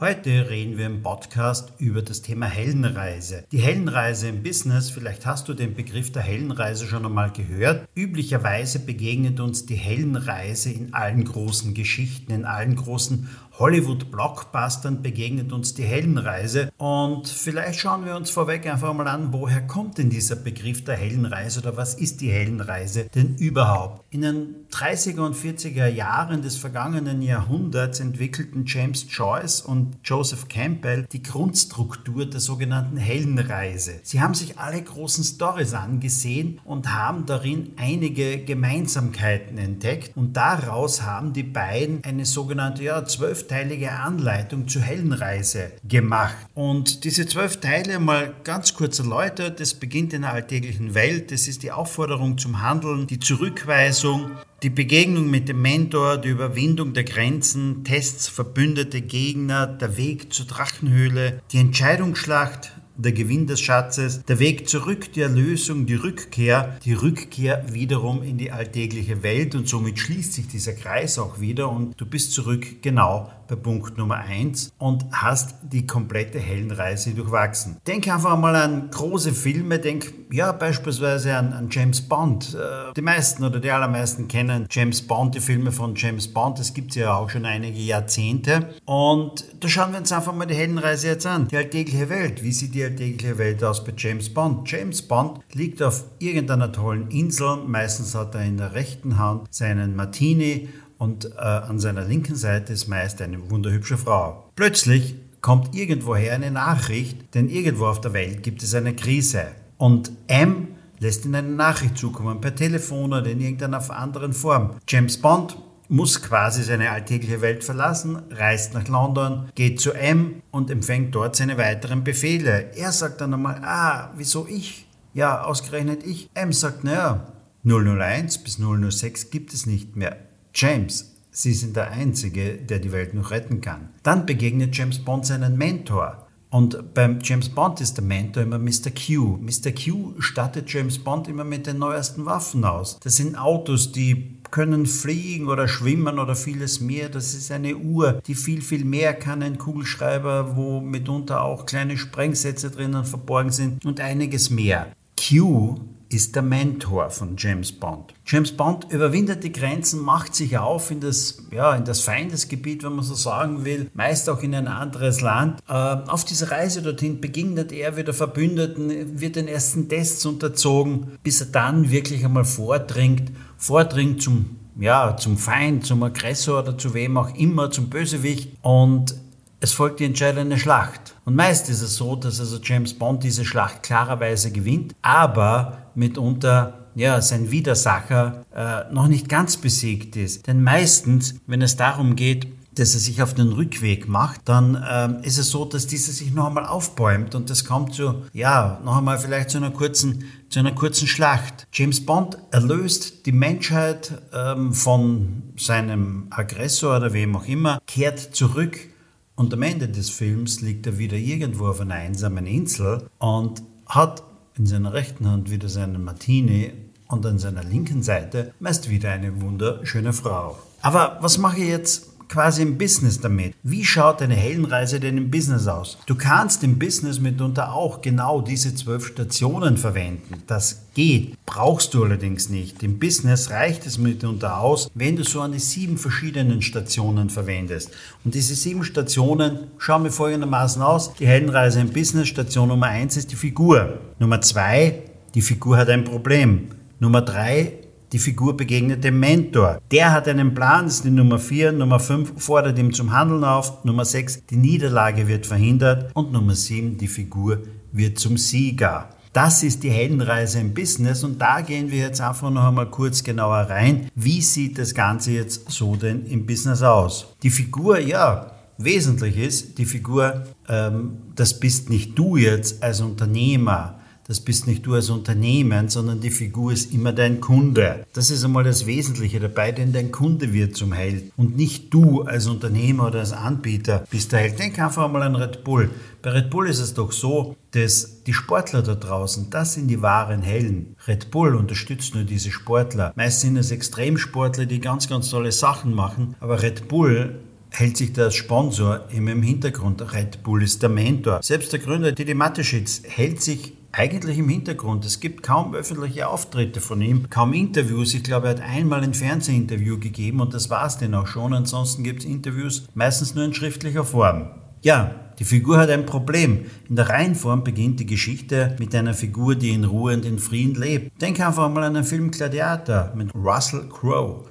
Heute reden wir im Podcast über das Thema Heldenreise. Die Heldenreise im Business, vielleicht hast du den Begriff der Heldenreise schon einmal gehört. Üblicherweise begegnet uns die Heldenreise in allen großen Geschichten, in allen großen Hollywood-Blockbustern begegnet uns die Heldenreise. Und vielleicht schauen wir uns vorweg einfach mal an, woher kommt denn dieser Begriff der Heldenreise oder was ist die Heldenreise denn überhaupt? In den 30er und 40er Jahren des vergangenen Jahrhunderts entwickelten James Joyce und Joseph Campbell die Grundstruktur der sogenannten Heldenreise. Sie haben sich alle großen Stories angesehen und haben darin einige Gemeinsamkeiten entdeckt und daraus haben die beiden eine sogenannte ja, zwölf zwölfteilige Anleitung zur Heldenreise gemacht. Und diese zwölf Teile mal ganz kurz erläutert. Das beginnt in der alltäglichen Welt. Das ist die Aufforderung zum Handeln, die Zurückweisung, die Begegnung mit dem Mentor, die Überwindung der Grenzen, Tests, verbündete Gegner, der Weg zur Drachenhöhle, die Entscheidungsschlacht, der Gewinn des Schatzes, der Weg zurück, die Erlösung, die Rückkehr, die Rückkehr wiederum in die alltägliche Welt. Und somit schließt sich dieser Kreis auch wieder und du bist zurück genau Punkt Nummer 1 und hast die komplette Heldenreise durchwachsen. Denk einfach mal an große Filme, denk ja beispielsweise an, an James Bond. Äh, die meisten oder die allermeisten kennen James Bond, die Filme von James Bond, das gibt es ja auch schon einige Jahrzehnte. Und da schauen wir uns einfach mal die Heldenreise jetzt an. Die alltägliche Welt, wie sieht die alltägliche Welt aus bei James Bond? James Bond liegt auf irgendeiner tollen Insel, meistens hat er in der rechten Hand seinen Martini und äh, an seiner linken Seite ist meist eine wunderhübsche Frau. Plötzlich kommt irgendwoher eine Nachricht, denn irgendwo auf der Welt gibt es eine Krise. Und M lässt ihm eine Nachricht zukommen, per Telefon oder in irgendeiner anderen Form. James Bond muss quasi seine alltägliche Welt verlassen, reist nach London, geht zu M und empfängt dort seine weiteren Befehle. Er sagt dann einmal, ah, wieso ich? Ja, ausgerechnet ich. M sagt, naja, 001 bis 006 gibt es nicht mehr. James, Sie sind der Einzige, der die Welt noch retten kann. Dann begegnet James Bond seinen Mentor. Und beim James Bond ist der Mentor immer Mr. Q. Mr. Q stattet James Bond immer mit den neuesten Waffen aus. Das sind Autos, die können fliegen oder schwimmen oder vieles mehr. Das ist eine Uhr, die viel, viel mehr kann. Ein Kugelschreiber, wo mitunter auch kleine Sprengsätze drinnen verborgen sind und einiges mehr. Q ist der Mentor von James Bond. James Bond überwindet die Grenzen, macht sich auf in das, ja, in das Feindesgebiet, wenn man so sagen will, meist auch in ein anderes Land. Äh, auf dieser Reise dorthin begegnet er wieder Verbündeten, wird den ersten Tests unterzogen, bis er dann wirklich einmal vordringt, vordringt zum ja, zum Feind, zum Aggressor oder zu wem auch immer, zum Bösewicht und es folgt die entscheidende Schlacht. Und meist ist es so, dass also James Bond diese Schlacht klarerweise gewinnt, aber mitunter ja, sein Widersacher äh, noch nicht ganz besiegt ist. Denn meistens, wenn es darum geht, dass er sich auf den Rückweg macht, dann ähm, ist es so, dass dieser sich noch einmal aufbäumt und das kommt zu, ja, noch einmal vielleicht zu einer kurzen, zu einer kurzen Schlacht. James Bond erlöst die Menschheit ähm, von seinem Aggressor oder wem auch immer, kehrt zurück und am Ende des Films liegt er wieder irgendwo auf einer einsamen Insel und hat in seiner rechten Hand wieder seinen Martini und an seiner linken Seite meist wieder eine wunderschöne Frau. Aber was mache ich jetzt quasi im Business damit. Wie schaut eine Heldenreise denn im Business aus? Du kannst im Business mitunter auch genau diese zwölf Stationen verwenden. Das geht, brauchst du allerdings nicht. Im Business reicht es mitunter aus, wenn du so an die sieben verschiedenen Stationen verwendest. Und diese sieben Stationen schauen mir folgendermaßen aus. Die Heldenreise im Business, Station Nummer eins ist die Figur. Nummer zwei, die Figur hat ein Problem. Nummer drei, die Figur begegnet dem Mentor. Der hat einen Plan, ist die Nummer 4. Nummer 5 fordert ihm zum Handeln auf. Nummer 6, die Niederlage wird verhindert. Und Nummer 7, die Figur wird zum Sieger. Das ist die Heldenreise im Business und da gehen wir jetzt einfach noch einmal kurz genauer rein. Wie sieht das Ganze jetzt so denn im Business aus? Die Figur, ja, wesentlich ist, die Figur, ähm, das bist nicht du jetzt als Unternehmer, Das bist nicht du als Unternehmen, sondern die Figur ist immer dein Kunde. Das ist einmal das Wesentliche dabei, denn dein Kunde wird zum Held und nicht du als Unternehmer oder als Anbieter bist der Held. Denk einfach einmal an Red Bull. Bei Red Bull ist es doch so, dass die Sportler da draußen, das sind die wahren Helden. Red Bull unterstützt nur diese Sportler. Meist sind es Extremsportler, die ganz, ganz tolle Sachen machen, aber Red Bull hält sich der Sponsor immer im Hintergrund. Red Bull ist der Mentor. Selbst der Gründer Didi Mateschitz hält sich eigentlich im Hintergrund. Es gibt kaum öffentliche Auftritte von ihm, kaum Interviews. Ich glaube, er hat einmal ein Fernsehinterview gegeben und das war es denn auch schon. Ansonsten gibt es Interviews meistens nur in schriftlicher Form. Ja, die Figur hat ein Problem. In der Reihenform beginnt die Geschichte mit einer Figur, die in Ruhe und in Frieden lebt. Denk einfach mal an den Film Gladiator mit Russell Crowe.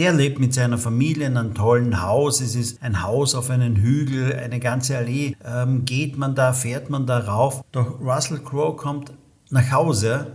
Der lebt mit seiner Familie in einem tollen Haus. Es ist ein Haus auf einem Hügel, eine ganze Allee. Ähm, geht man da, fährt man da rauf. Doch Russell Crowe kommt nach Hause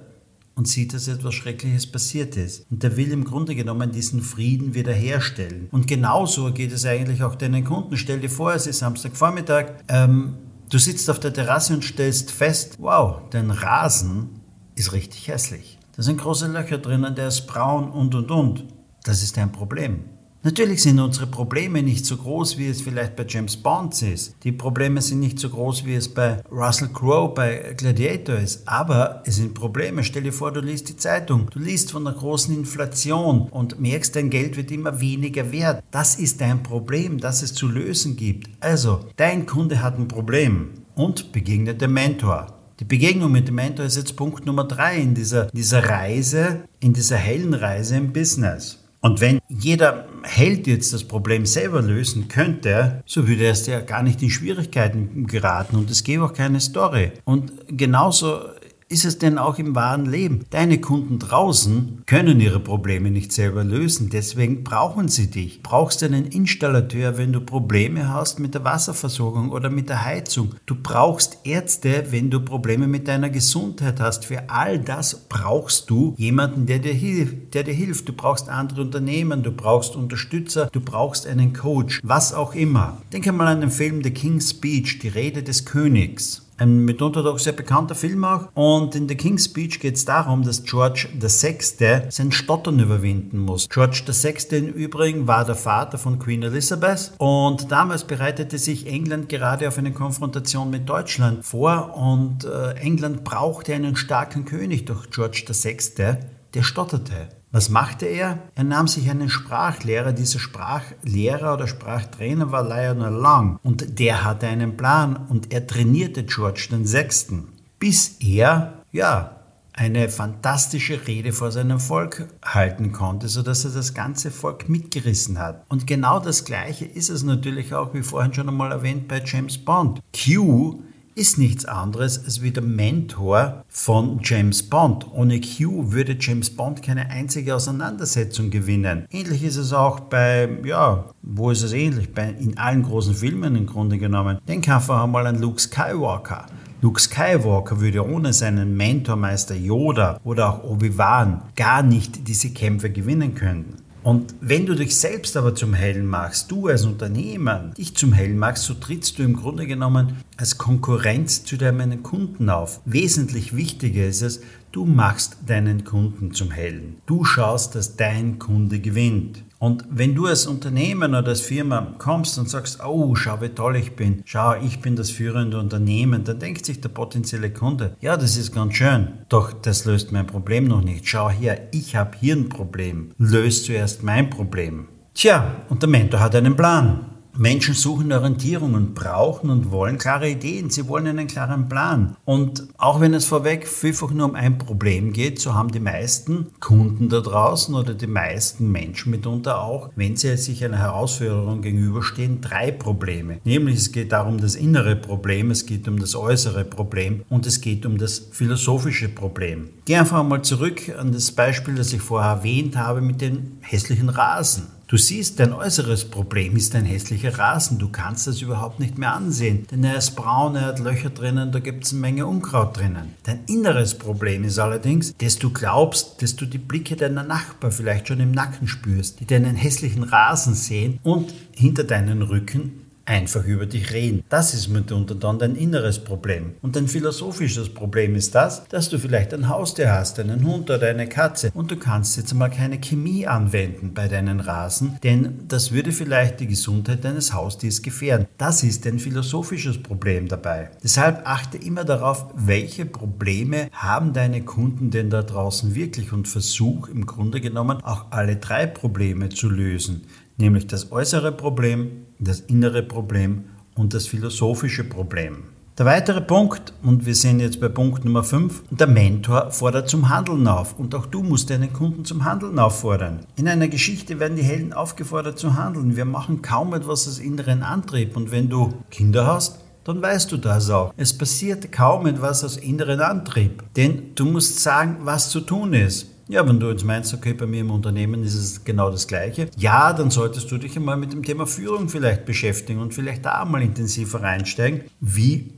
und sieht, dass etwas Schreckliches passiert ist. Und der will im Grunde genommen diesen Frieden wiederherstellen. Und genauso geht es eigentlich auch deinen Kunden. Stell dir vor, es ist Samstagvormittag, ähm, du sitzt auf der Terrasse und stellst fest, wow, dein Rasen ist richtig hässlich. Da sind große Löcher drinnen, der ist braun und und und. Das ist ein Problem. Natürlich sind unsere Probleme nicht so groß, wie es vielleicht bei James Bond ist. Die Probleme sind nicht so groß, wie es bei Russell Crowe bei Gladiator ist. Aber es sind Probleme. Stell dir vor, du liest die Zeitung. Du liest von der großen Inflation und merkst, dein Geld wird immer weniger wert. Das ist dein Problem, das es zu lösen gibt. Also, dein Kunde hat ein Problem und begegnet dem Mentor. Die Begegnung mit dem Mentor ist jetzt Punkt Nummer drei in dieser, dieser Reise, in dieser hellen Reise im Business. Und wenn jeder Held jetzt das Problem selber lösen könnte, so würde er ja gar nicht in Schwierigkeiten geraten und es gäbe auch keine Story. Und genauso ist es denn auch im wahren Leben? Deine Kunden draußen können ihre Probleme nicht selber lösen, deswegen brauchen sie dich. Brauchst einen Installateur, wenn du Probleme hast mit der Wasserversorgung oder mit der Heizung. Du brauchst Ärzte, wenn du Probleme mit deiner Gesundheit hast. Für all das brauchst du jemanden, der dir hilft, der dir hilft. Du brauchst andere Unternehmen, du brauchst Unterstützer, du brauchst einen Coach, was auch immer. Denke mal an den Film The King's Speech, die Rede des Königs ein mitunter doch sehr bekannter Film auch. Und in The King's Speech geht es darum, dass George VI. sein Stottern überwinden muss. George VI. im Übrigen war der Vater von Queen Elizabeth und damals bereitete sich England gerade auf eine Konfrontation mit Deutschland vor und äh, England brauchte einen starken König, doch George VI. Der stotterte. Was machte er? Er nahm sich einen Sprachlehrer. Dieser Sprachlehrer oder Sprachtrainer war Lionel Long und der hatte einen Plan und er trainierte George VI. Bis er, ja, eine fantastische Rede vor seinem Volk halten konnte, sodass er das ganze Volk mitgerissen hat. Und genau das Gleiche ist es natürlich auch, wie vorhin schon einmal erwähnt, bei James Bond. Q ist nichts anderes als wie der Mentor von James Bond. Ohne Q würde James Bond keine einzige Auseinandersetzung gewinnen. Ähnlich ist es auch bei, ja, wo ist es ähnlich? Bei, in allen großen Filmen im Grunde genommen. Denk einfach einmal an Luke Skywalker. Luke Skywalker würde ohne seinen Mentormeister Yoda oder auch Obi-Wan gar nicht diese Kämpfe gewinnen können. Und wenn du dich selbst aber zum Helden machst, du als Unternehmer dich zum Helden machst, so trittst du im Grunde genommen als Konkurrenz zu deinen Kunden auf. Wesentlich wichtiger ist es, du machst deinen Kunden zum Helden. Du schaust, dass dein Kunde gewinnt. Und wenn du als Unternehmen oder als Firma kommst und sagst, oh, schau, wie toll ich bin, schau, ich bin das führende Unternehmen, dann denkt sich der potenzielle Kunde, ja, das ist ganz schön, doch das löst mein Problem noch nicht. Schau her, ich habe hier ein Problem. Löst zuerst mein Problem. Tja, und der Mentor hat einen Plan. Menschen suchen Orientierung und brauchen und wollen klare Ideen. Sie wollen einen klaren Plan. Und auch wenn es vorweg vielfach nur um ein Problem geht, so haben die meisten Kunden da draußen oder die meisten Menschen mitunter auch, wenn sie sich einer Herausforderung gegenüberstehen, drei Probleme. Nämlich es geht darum das innere Problem, es geht um das äußere Problem und es geht um das philosophische Problem. Geh einfach mal zurück an das Beispiel, das ich vorher erwähnt habe mit den hässlichen Rasen. Du siehst, dein äußeres Problem ist ein hässlicher Rasen. Du kannst das überhaupt nicht mehr ansehen, denn er ist braun, er hat Löcher drinnen, da gibt es eine Menge Unkraut drinnen. Dein inneres Problem ist allerdings, dass du glaubst, dass du die Blicke deiner Nachbarn vielleicht schon im Nacken spürst, die deinen hässlichen Rasen sehen und hinter deinen Rücken einfach über dich reden. Das ist mitunter dann dein inneres Problem. Und dein philosophisches Problem ist das, dass du vielleicht ein Haustier hast, einen Hund oder eine Katze und du kannst jetzt mal keine Chemie anwenden bei deinen Rasen, denn das würde vielleicht die Gesundheit deines Haustiers gefährden. Das ist ein philosophisches Problem dabei. Deshalb achte immer darauf, welche Probleme haben deine Kunden denn da draußen wirklich und versuch im Grunde genommen auch alle drei Probleme zu lösen nämlich das äußere Problem, das innere Problem und das philosophische Problem. Der weitere Punkt, und wir sind jetzt bei Punkt Nummer 5, der Mentor fordert zum Handeln auf. Und auch du musst deinen Kunden zum Handeln auffordern. In einer Geschichte werden die Helden aufgefordert zu handeln. Wir machen kaum etwas aus inneren Antrieb. Und wenn du Kinder hast, dann weißt du das auch. Es passiert kaum etwas aus inneren Antrieb. Denn du musst sagen, was zu tun ist. Ja, wenn du jetzt meinst, okay, bei mir im Unternehmen ist es genau das Gleiche, ja, dann solltest du dich einmal mit dem Thema Führung vielleicht beschäftigen und vielleicht da mal intensiver reinsteigen. Wie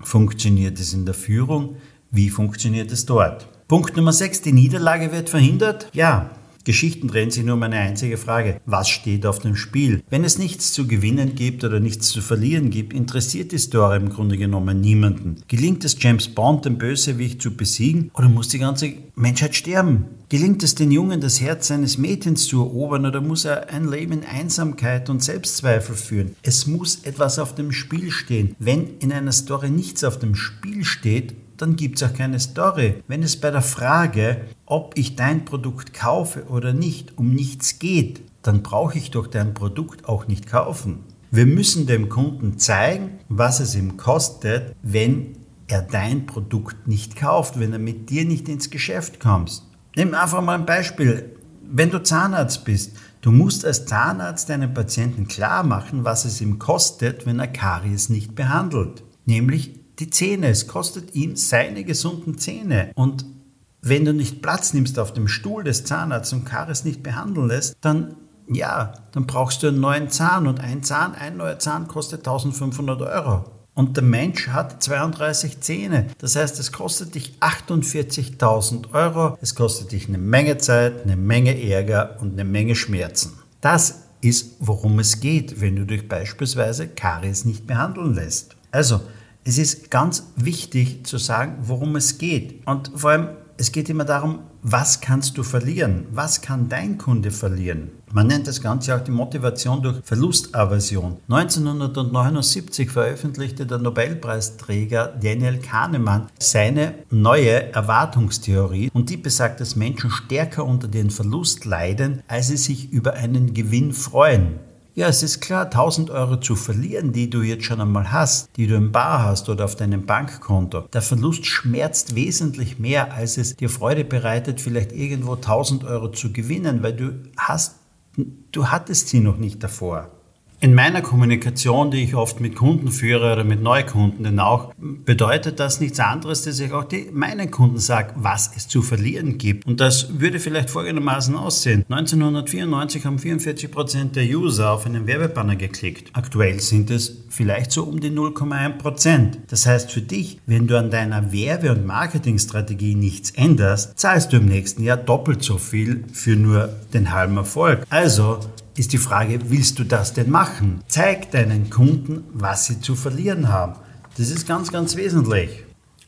funktioniert es in der Führung? Wie funktioniert es dort? Punkt Nummer 6, die Niederlage wird verhindert. Ja, Geschichten drehen sich nur um eine einzige Frage. Was steht auf dem Spiel? Wenn es nichts zu gewinnen gibt oder nichts zu verlieren gibt, interessiert die Story im Grunde genommen niemanden. Gelingt es James Bond, den Bösewicht zu besiegen oder muss die ganze Menschheit sterben? Gelingt es den Jungen, das Herz seines Mädchens zu erobern oder muss er ein Leben in Einsamkeit und Selbstzweifel führen? Es muss etwas auf dem Spiel stehen. Wenn in einer Story nichts auf dem Spiel steht, dann gibt es auch keine Story. Wenn es bei der Frage, ob ich dein Produkt kaufe oder nicht, um nichts geht, dann brauche ich doch dein Produkt auch nicht kaufen. Wir müssen dem Kunden zeigen, was es ihm kostet, wenn er dein Produkt nicht kauft, wenn er mit dir nicht ins Geschäft kommt. Nimm einfach mal ein Beispiel. Wenn du Zahnarzt bist, du musst als Zahnarzt deinem Patienten klar machen, was es ihm kostet, wenn er Karies nicht behandelt. Nämlich die Zähne. Es kostet ihm seine gesunden Zähne. Und wenn du nicht Platz nimmst auf dem Stuhl des Zahnarztes und Karies nicht behandeln lässt, dann ja, dann brauchst du einen neuen Zahn und ein Zahn, ein neuer Zahn kostet 1500 Euro. Und der Mensch hat 32 Zähne. Das heißt, es kostet dich 48.000 Euro. Es kostet dich eine Menge Zeit, eine Menge Ärger und eine Menge Schmerzen. Das ist, worum es geht, wenn du dich beispielsweise Karies nicht behandeln lässt. Also, es ist ganz wichtig zu sagen, worum es geht. Und vor allem, es geht immer darum, was kannst du verlieren? Was kann dein Kunde verlieren? Man nennt das Ganze auch die Motivation durch Verlustaversion. 1979 veröffentlichte der Nobelpreisträger Daniel Kahnemann seine neue Erwartungstheorie und die besagt, dass Menschen stärker unter den Verlust leiden, als sie sich über einen Gewinn freuen. Ja, es ist klar, 1000 Euro zu verlieren, die du jetzt schon einmal hast, die du im Bar hast oder auf deinem Bankkonto. Der Verlust schmerzt wesentlich mehr, als es dir Freude bereitet, vielleicht irgendwo 1000 Euro zu gewinnen, weil du hast, du hattest sie noch nicht davor. In meiner Kommunikation, die ich oft mit Kunden führe oder mit Neukunden denn auch, bedeutet das nichts anderes, dass ich auch die, meinen Kunden sage, was es zu verlieren gibt. Und das würde vielleicht folgendermaßen aussehen. 1994 haben 44 Prozent der User auf einen Werbebanner geklickt. Aktuell sind es vielleicht so um die 0,1%. Das heißt für dich, wenn du an deiner Werbe- und Marketingstrategie nichts änderst, zahlst du im nächsten Jahr doppelt so viel für nur den halben Erfolg. Also ist die Frage, willst du das denn machen? Zeig deinen Kunden, was sie zu verlieren haben. Das ist ganz, ganz wesentlich.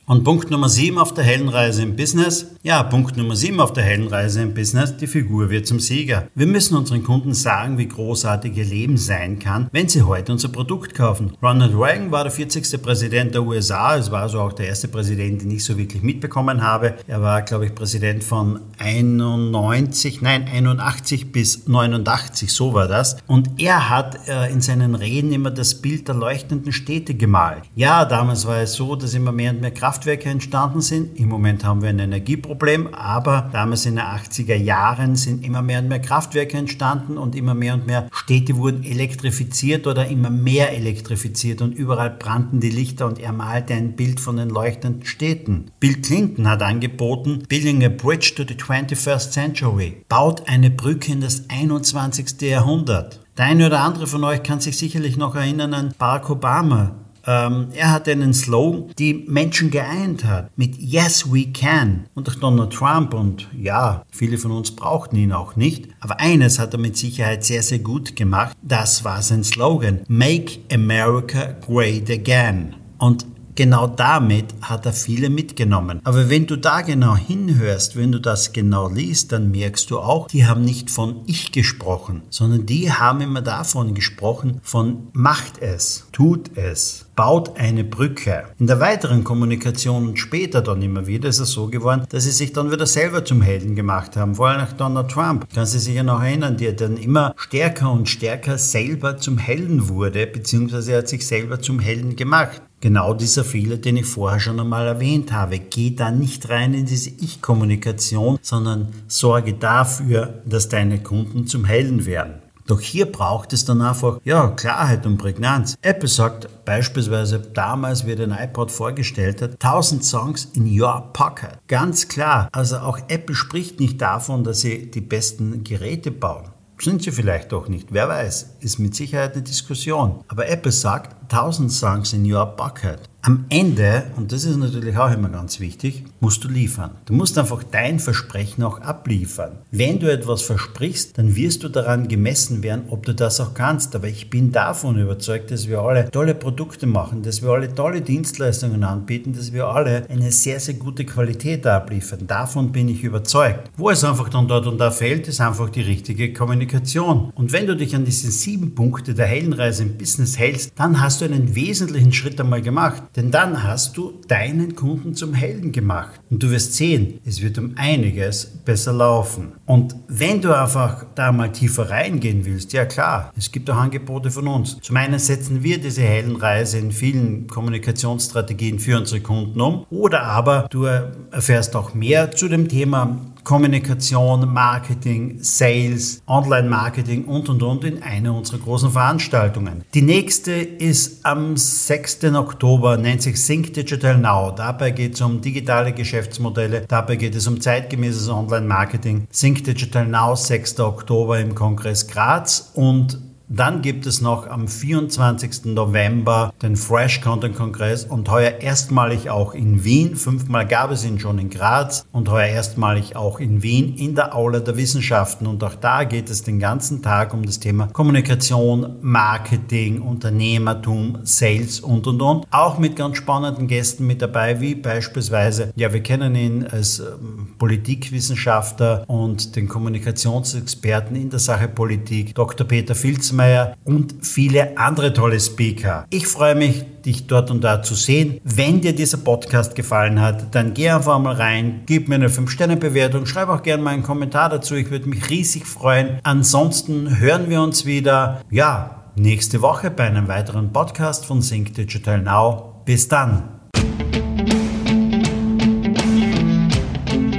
Und Punkt Nummer 7 auf der Heldenreise im Business. Ja, Punkt Nummer 7 auf der Heldenreise im Business. Die Figur wird zum Sieger. Wir müssen unseren Kunden sagen, wie großartig ihr Leben sein kann, wenn sie heute unser Produkt kaufen. Ronald Reagan war der 40. Präsident der USA. Es war also auch der erste Präsident, den ich so wirklich mitbekommen habe. Er war, glaube ich, Präsident von 91, nein, 81 bis 89, so war das. Und er hat äh, in seinen Reden immer das Bild der leuchtenden Städte gemalt. Ja, damals war es so, dass immer mehr und mehr Kraft Kraftwerke entstanden sind. Im Moment haben wir ein Energieproblem, aber damals in den 80er Jahren sind immer mehr und mehr Kraftwerke entstanden und immer mehr und mehr Städte wurden elektrifiziert oder immer mehr elektrifiziert und überall brannten die Lichter und er malte ein Bild von den leuchtenden Städten. Bill Clinton hat angeboten, Building a Bridge to the 21st Century, baut eine Brücke in das 21. Jahrhundert. Der eine oder andere von euch kann sich sicherlich noch erinnern an Barack Obama, Ähm, er hat einen Slogan, die Menschen geeint hat, mit Yes, we can. Und auch Donald Trump und ja, viele von uns brauchten ihn auch nicht. Aber eines hat er mit Sicherheit sehr, sehr gut gemacht. Das war sein Slogan. Make America Great Again. Und genau damit hat er viele mitgenommen. Aber wenn du da genau hinhörst, wenn du das genau liest, dann merkst du auch, die haben nicht von ich gesprochen, sondern die haben immer davon gesprochen, von macht es, tut es, baut eine Brücke. In der weiteren Kommunikation und später dann immer wieder ist es so geworden, dass sie sich dann wieder selber zum Helden gemacht haben. Vor allem nach Donald Trump. Kann sie sich ja noch erinnern, der dann immer stärker und stärker selber zum Helden wurde, beziehungsweise er hat sich selber zum Helden gemacht. Genau dieser Fehler, den ich vorher schon einmal erwähnt habe. Geh da nicht rein in diese Ich-Kommunikation, sondern sorge dafür, dass deine Kunden zum Helden werden. Doch hier braucht es dann einfach, ja, Klarheit und Prägnanz. Apple sagt beispielsweise damals, wie er den iPod vorgestellt hat, 1000 Songs in your pocket. Ganz klar. Also auch Apple spricht nicht davon, dass sie die besten Geräte bauen. Sind sie vielleicht auch nicht, wer weiß, ist mit Sicherheit eine Diskussion. Aber Apple sagt, 1000 Songs in your bucket. Am Ende, und das ist natürlich auch immer ganz wichtig, musst du liefern. Du musst einfach dein Versprechen auch abliefern. Wenn du etwas versprichst, dann wirst du daran gemessen werden, ob du das auch kannst. Aber ich bin davon überzeugt, dass wir alle tolle Produkte machen, dass wir alle tolle Dienstleistungen anbieten, dass wir alle eine sehr, sehr gute Qualität abliefern. Davon bin ich überzeugt. Wo es einfach dann dort und da fehlt, ist einfach die richtige Kommunikation. Und wenn du dich an diese sieben Punkte der Heldenreise im Business hältst, dann hast du einen wesentlichen Schritt einmal gemacht. Denn dann hast du deinen Kunden zum Helden gemacht. Und du wirst sehen, es wird um einiges besser laufen. Und wenn du einfach da mal tiefer reingehen willst, ja klar, es gibt auch Angebote von uns. Zum einen setzen wir diese Heldenreise in vielen Kommunikationsstrategien für unsere Kunden um. Oder aber du erfährst auch mehr zu dem Thema Kommunikation, Marketing, Sales, Online-Marketing und und und in einer unserer großen Veranstaltungen. Die nächste ist am 6. Oktober, nennt sich Think Digital Now. Dabei geht es um digitale Geschäftsmodelle, dabei geht es um zeitgemäßes Online-Marketing. Think Digital Now, 6. Oktober im Kongress Graz und dann gibt es noch am 24. November den Fresh Content Kongress und heuer erstmalig auch in Wien. Fünfmal gab es ihn schon in Graz und heuer erstmalig auch in Wien in der Aula der Wissenschaften. Und auch da geht es den ganzen Tag um das Thema Kommunikation, Marketing, Unternehmertum, Sales und und und. Auch mit ganz spannenden Gästen mit dabei, wie beispielsweise, ja, wir kennen ihn als ähm, Politikwissenschaftler und den Kommunikationsexperten in der Sache Politik, Dr. Peter Filzmann Altmaier und viele andere tolle Speaker. Ich freue mich, dich dort und da zu sehen. Wenn dir dieser Podcast gefallen hat, dann geh einfach mal rein, gib mir eine 5-Sterne-Bewertung, schreib auch gerne mal einen Kommentar dazu. Ich würde mich riesig freuen. Ansonsten hören wir uns wieder, ja, nächste Woche bei einem weiteren Podcast von Sync Digital Now. Bis dann.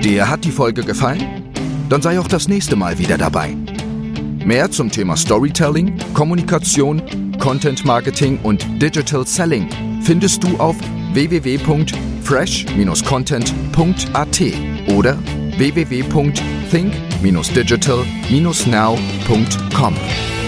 Dir hat die Folge gefallen? Dann sei auch das nächste Mal wieder dabei. Mehr zum Thema Storytelling, Kommunikation, Content Marketing und Digital Selling findest du auf www.fresh-content.at oder www.think-digital-now.com.